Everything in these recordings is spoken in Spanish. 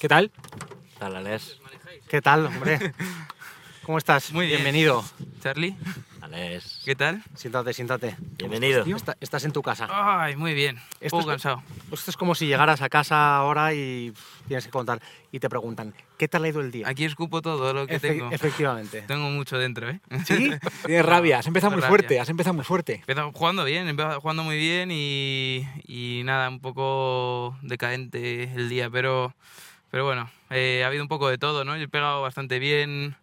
¿Qué tal? Tal, Alex. ¿Qué tal, hombre? ¿Cómo estás? Muy bien. Bienvenido. Charlie, Alex. ¿qué tal? Siéntate, siéntate. Bienvenido. Está- estás en tu casa. Ay, muy bien. Un Esto poco es- cansado. Esto es como si llegaras a casa ahora y pff, tienes que contar y te preguntan, ¿qué tal ha ido el día? Aquí escupo todo lo que Efe- tengo. Efectivamente. Tengo mucho dentro, ¿eh? ¿Sí? Tienes rabia, has empezado muy Rabia. fuerte, has empezado muy fuerte. Empezado jugando bien, he empezado jugando muy bien y, y nada, un poco decadente el día, pero, pero bueno, eh, ha habido un poco de todo, ¿no? He pegado bastante bien,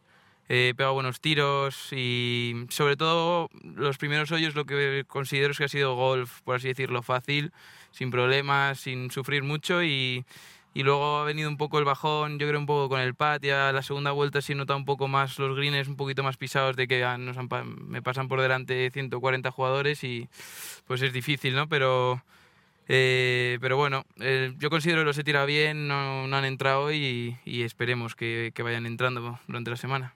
eh, he pegado buenos tiros y sobre todo los primeros hoyos lo que considero es que ha sido golf, por así decirlo, fácil, sin problemas, sin sufrir mucho y, y luego ha venido un poco el bajón, yo creo un poco con el pat, ya la segunda vuelta sí he notado un poco más los greens un poquito más pisados de que nos han me pasan por delante 140 jugadores y pues es difícil, ¿no? Pero, eh, pero bueno, eh, yo considero que los he tirado bien, no, no han entrado hoy y, y esperemos que, que vayan entrando durante la semana.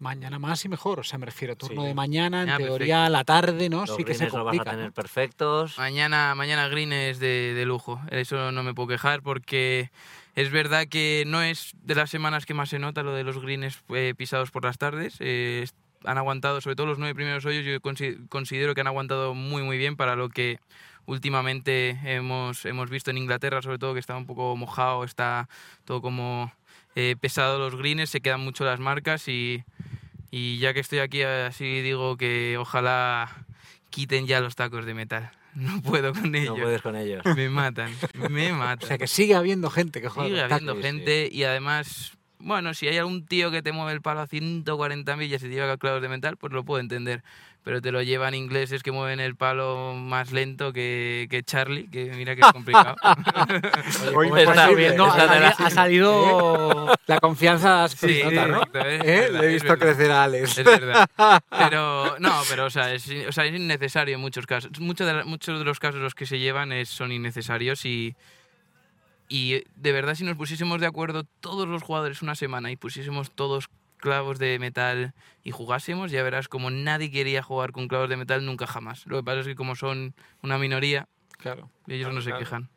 Mañana más y mejor, o sea, me refiero turno Sí. de mañana, en Ah, teoría la tarde, ¿no? Los sí que se greens los vas a complica. tener perfectos. Mañana, mañana green es de, de lujo, eso no me puedo quejar porque es verdad que no es de las semanas que más se nota lo de los greens eh, pisados por las tardes. eh, han aguantado, sobre todo los nueve primeros hoyos, yo consi- considero que han aguantado muy muy bien para lo que últimamente hemos, hemos visto en Inglaterra, sobre todo que está un poco mojado, está todo como eh, pesado los greens, se quedan mucho las marcas y, y ya que estoy aquí así digo que ojalá quiten ya los tacos de metal. No puedo con No ellos. puedes con ellos. Me matan, me O matan. sea, que sigue habiendo gente que juega Sigue habiendo tacos. gente y además, bueno, si hay algún tío que te mueve el palo a 140 millas y te lleva clavos de metal, pues lo puedo entender. Pero te lo llevan ingleses que mueven el palo más lento que, que Charlie, que mira que es complicado. Oye, Está- viendo, está ha, la- salido, ha salido- La confianza Sí, nota, ¿no? ¿Eh? Le he visto crecer a Alex. Es verdad. Pero, no, pero, o sea, es, o sea, es innecesario en muchos casos. Muchos de, la- muchos de los casos los que se llevan es, son innecesarios y, y de verdad si nos pusiésemos de acuerdo todos los jugadores una semana y pusiésemos todos clavos de metal y jugásemos, ya verás como nadie quería jugar con clavos de metal nunca jamás. Lo que pasa es que como son una minoría, Claro. ellos no se claro. quejan.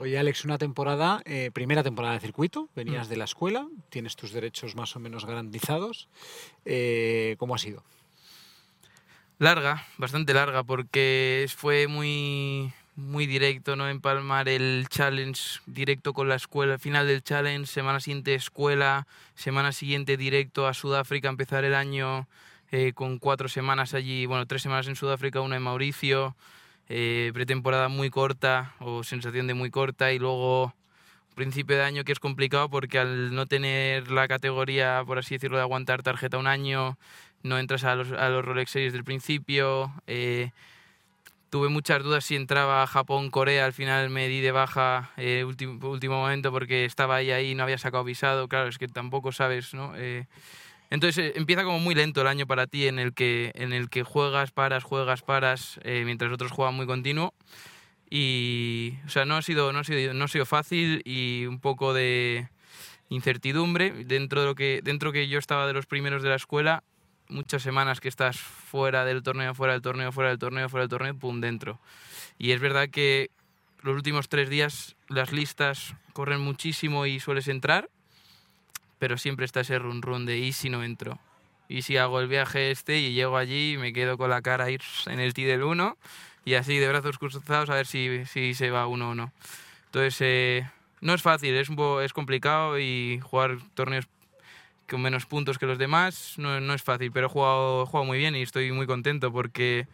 Oye, Alex, una temporada, eh, primera temporada de circuito, venías de la escuela, tienes tus derechos más o menos garantizados. Eh, ¿Cómo ha sido? Larga, bastante larga, porque fue muy, muy directo, ¿no? Empalmar el challenge directo con la escuela, final del challenge, semana siguiente escuela, semana siguiente directo a Sudáfrica, empezar el año eh, con cuatro semanas allí, bueno, tres semanas en Sudáfrica, una en Mauricio, eh, pretemporada muy corta o sensación de muy corta y luego principio de año que es complicado porque al no tener la categoría, por así decirlo, de aguantar tarjeta un año, no entras a los, a los Rolex Series del principio. eh, tuve muchas dudas si entraba a Japón, Corea, al final me di de baja eh, último, último momento porque estaba ahí, ahí, no había sacado visado, claro, es que tampoco sabes, ¿no? Eh, entonces eh, empieza como muy lento el año para ti en el que, en el que juegas, paras, juegas, paras, eh, mientras otros juegan muy continuo. Y, o sea, no ha sido, no ha sido, no ha sido fácil y un poco de incertidumbre dentro de lo que, dentro que yo estaba de los primeros de la escuela, muchas semanas que estás fuera del torneo, fuera del torneo, fuera del torneo, fuera del torneo, pum, dentro. Y es verdad que los últimos tres días las listas corren muchísimo y sueles entrar, pero siempre está ese run run de ¿y si no entro? ¿Y si hago el viaje este y llego allí me quedo con la cara ahí en el tee del 1 y así de brazos cruzados a ver si, si se va uno o no? Entonces, eh, no es fácil, es, un es complicado y jugar torneos con menos puntos que los demás no, no es fácil, pero he jugado, he jugado muy bien y estoy muy contento porque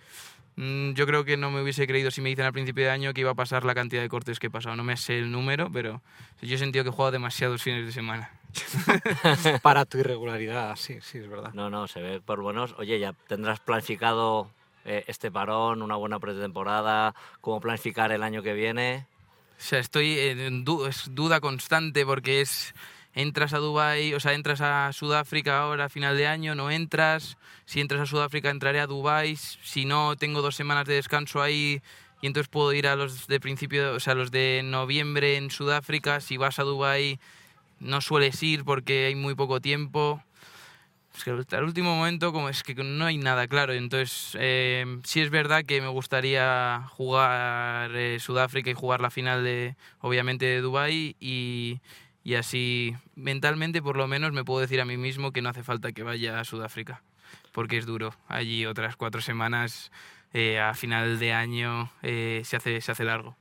mm, yo creo que no me hubiese creído si me dicen al principio de año que iba a pasar la cantidad de cortes que he pasado. No me sé el número, pero yo he sentido que he jugado demasiados fines de semana. Para tu irregularidad, sí, sí, es verdad. No, no, se ve por buenos. Oye, ya tendrás planificado eh, este parón, una buena pretemporada, cómo planificar el año que viene. O sea, estoy en du- es duda constante porque es entras a Dubai, o sea, entras a Sudáfrica ahora a final de año, no entras. Si entras a Sudáfrica entraré a Dubai, si no tengo dos semanas de descanso ahí y entonces puedo ir a los de principio, o sea, los de noviembre en Sudáfrica. Si vas a Dubai no sueles ir porque hay muy poco tiempo. Es que al último momento como es que no hay nada claro. Entonces, eh, sí es verdad que me gustaría jugar eh, Sudáfrica y jugar la final de, obviamente, de Dubái y, y así mentalmente por lo menos me puedo decir a mí mismo que no hace falta que vaya a Sudáfrica, porque es duro. Allí otras cuatro semanas eh, a final de año eh, se, hace, se hace largo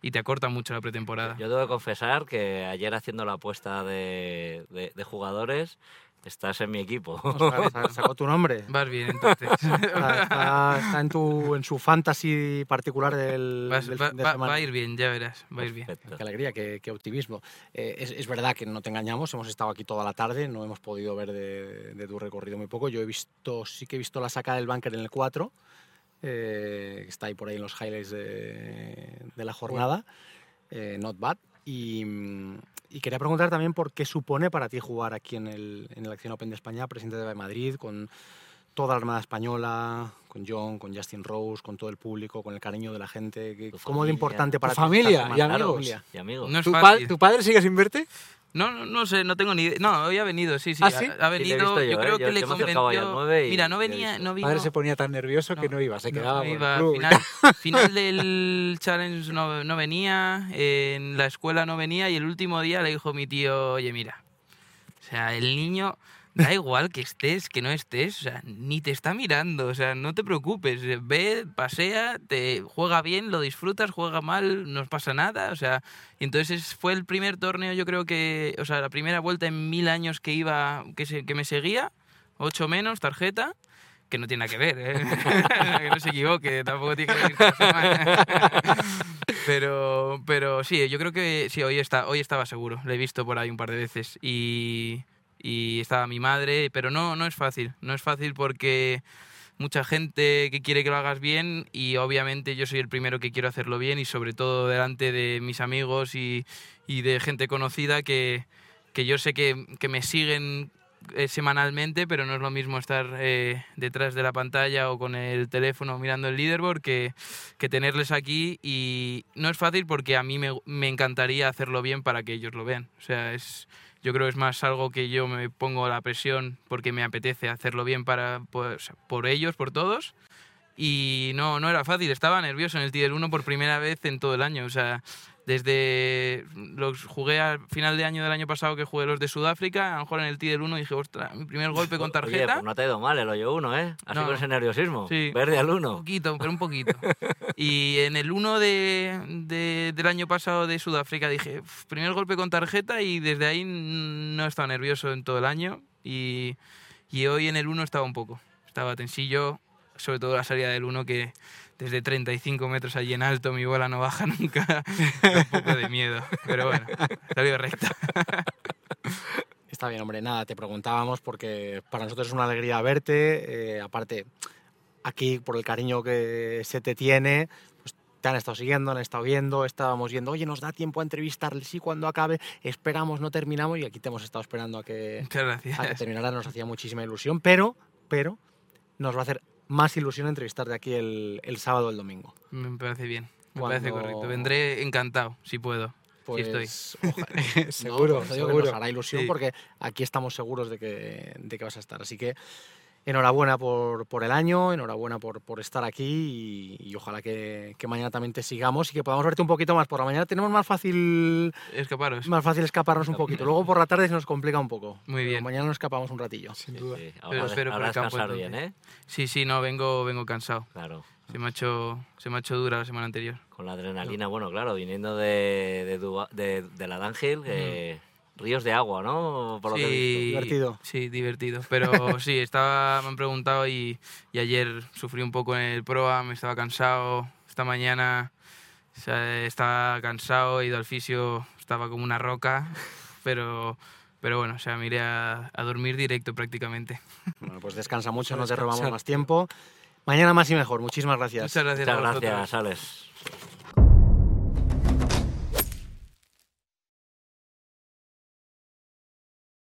y te acorta mucho la pretemporada. Yo debo confesar que ayer haciendo la apuesta de, de jugadores Estás en mi equipo. Ostras, sacó tu nombre. Vas bien, entonces. Está, está- está en, tu, en su fantasy particular del, Vas- del va, fin de va- semana. va a ir bien, ya verás. Va a ir bien. Perfecto. Qué alegría, qué, qué optimismo. Eh, es, es verdad que no te engañamos, hemos estado aquí toda la tarde, no hemos podido ver de, de tu recorrido muy poco. Yo he visto, sí que he visto la sacada del bunker en el 4, eh, que está ahí por ahí en los highlights de, de la jornada, eh, not bad. Y, y quería preguntar también por qué supone para ti jugar aquí en el, en el Acción Open de España, presidente de Madrid, con toda la Armada Española, con John, con Justin Rose, con todo el público, con el cariño de la gente. que- Tu ¿Cómo de familia. importante para Tu ti esta familia y amigos. familia. Y amigos. No ¿Tu, pa- tu padre sigue sin verte? No, no, no sé, no tengo ni idea. No, hoy ha venido, sí, sí. ¿Ah, ha- sí? Ha, venido, yo, yo ¿eh? creo Yo que le convenció. Mira, no venía, no vino. padre se ponía tan nervioso que no iba, se no, quedaba no por el iba. club. Final, final del challenge no, no venía, en la escuela no venía y el último día le dijo mi tío, oye, mira, o sea, el niño, da igual que estés, que no estés, o sea, ni te está mirando, o sea, no te preocupes, eh, ve, pasea, te juega bien, lo disfrutas, juega mal, no pasa nada, o sea, y entonces es- fue el primer torneo, yo creo que, o sea, la primera vuelta en mil años que iba, que, se- que me seguía, ocho menos, tarjeta, que no tiene nada que ver, ¿eh? que no se equivoque, tampoco tiene que ver pero, pero sí, yo creo que sí, hoy, está, hoy estaba seguro, lo he visto por ahí un par de veces y, y estaba mi madre, pero no, no es fácil, no es fácil porque mucha gente que quiere que lo hagas bien y obviamente yo soy el primero que quiero hacerlo bien y sobre todo delante de mis amigos y, y de gente conocida que, que yo sé que, que me siguen eh, semanalmente, pero no es lo mismo estar eh, detrás de la pantalla o con el teléfono mirando el leaderboard que, que tenerles aquí y no es fácil porque a mí me, me encantaría hacerlo bien para que ellos lo vean. O sea, es, yo creo que es más algo que yo me pongo la presión porque me apetece hacerlo bien para, pues, por ellos, por todos. Y no, no era fácil, estaba nervioso en el Tier 1 por primera vez en todo el año. O sea, desde los jugué al final de año del año pasado que jugué los de Sudáfrica, a lo mejor en el Tier 1 dije, ostras, mi primer golpe con Oye, tarjeta. pues no te ha ido mal el hoyo uno, ¿eh? Así No. con ese nerviosismo. Sí. Verde al Un uno. poquito, pero un poquito. Y en el 1 de, de- del año pasado de Sudáfrica dije, "Uf, primer golpe con tarjeta y desde ahí no he estado nervioso en todo el año. Y, y hoy en el 1 estaba un poco. Estaba tensillo, sobre todo la salida del 1 que desde 35 metros allí en alto mi bola no baja nunca. Da un poco de miedo, pero bueno, salió recta. Está bien, hombre, nada, te preguntábamos porque para nosotros es una alegría verte. eh, aparte, aquí por el cariño que se te tiene, pues te han estado siguiendo, han estado viendo, estábamos viendo, oye, nos da tiempo a entrevistarle, sí, cuando acabe, esperamos, no terminamos, y aquí te hemos estado esperando a que, a que terminara, nos hacía muchísima ilusión, pero, pero nos va a hacer más ilusión entrevistarte aquí el, el sábado o el domingo. Me parece bien, me Cuando- parece correcto. Vendré encantado, si puedo. Pues, estoy. ojalá. Seguro, que seguro. Nos hará ilusión Sí. porque aquí estamos seguros de que, de que vas a estar. Así que enhorabuena por, por el año, enhorabuena por, por estar aquí y, y ojalá que, que mañana también te sigamos y que podamos verte un poquito más. Por la mañana tenemos más fácil, Escaparos. más fácil escaparnos un poquito. Luego por la tarde se nos complica un poco. Muy Pero bien. Mañana nos escapamos un ratillo. Sin duda. sí. Pero Ahora, espero por ahora el campo, bien, ¿eh? Sí, sí, no, vengo, vengo cansado. Claro. Se me, ha hecho, se me ha hecho dura la semana anterior. Con la adrenalina, bueno, claro, viniendo de, de, Duba- de, de la que ríos de agua, ¿no? Por lo que sí, Divertido. Sí, divertido. Pero sí, estaba, me han preguntado y, y ayer sufrí un poco en el proa, me estaba cansado. Esta mañana o sea, estaba cansado, he ido al fisio, estaba como una roca. Pero, pero bueno, o sea, me iré a, a dormir directo prácticamente. Bueno, pues descansa mucho, no te robamos más tiempo. Mañana más y mejor. Muchísimas gracias. Muchas gracias a Muchas gracias, Alex.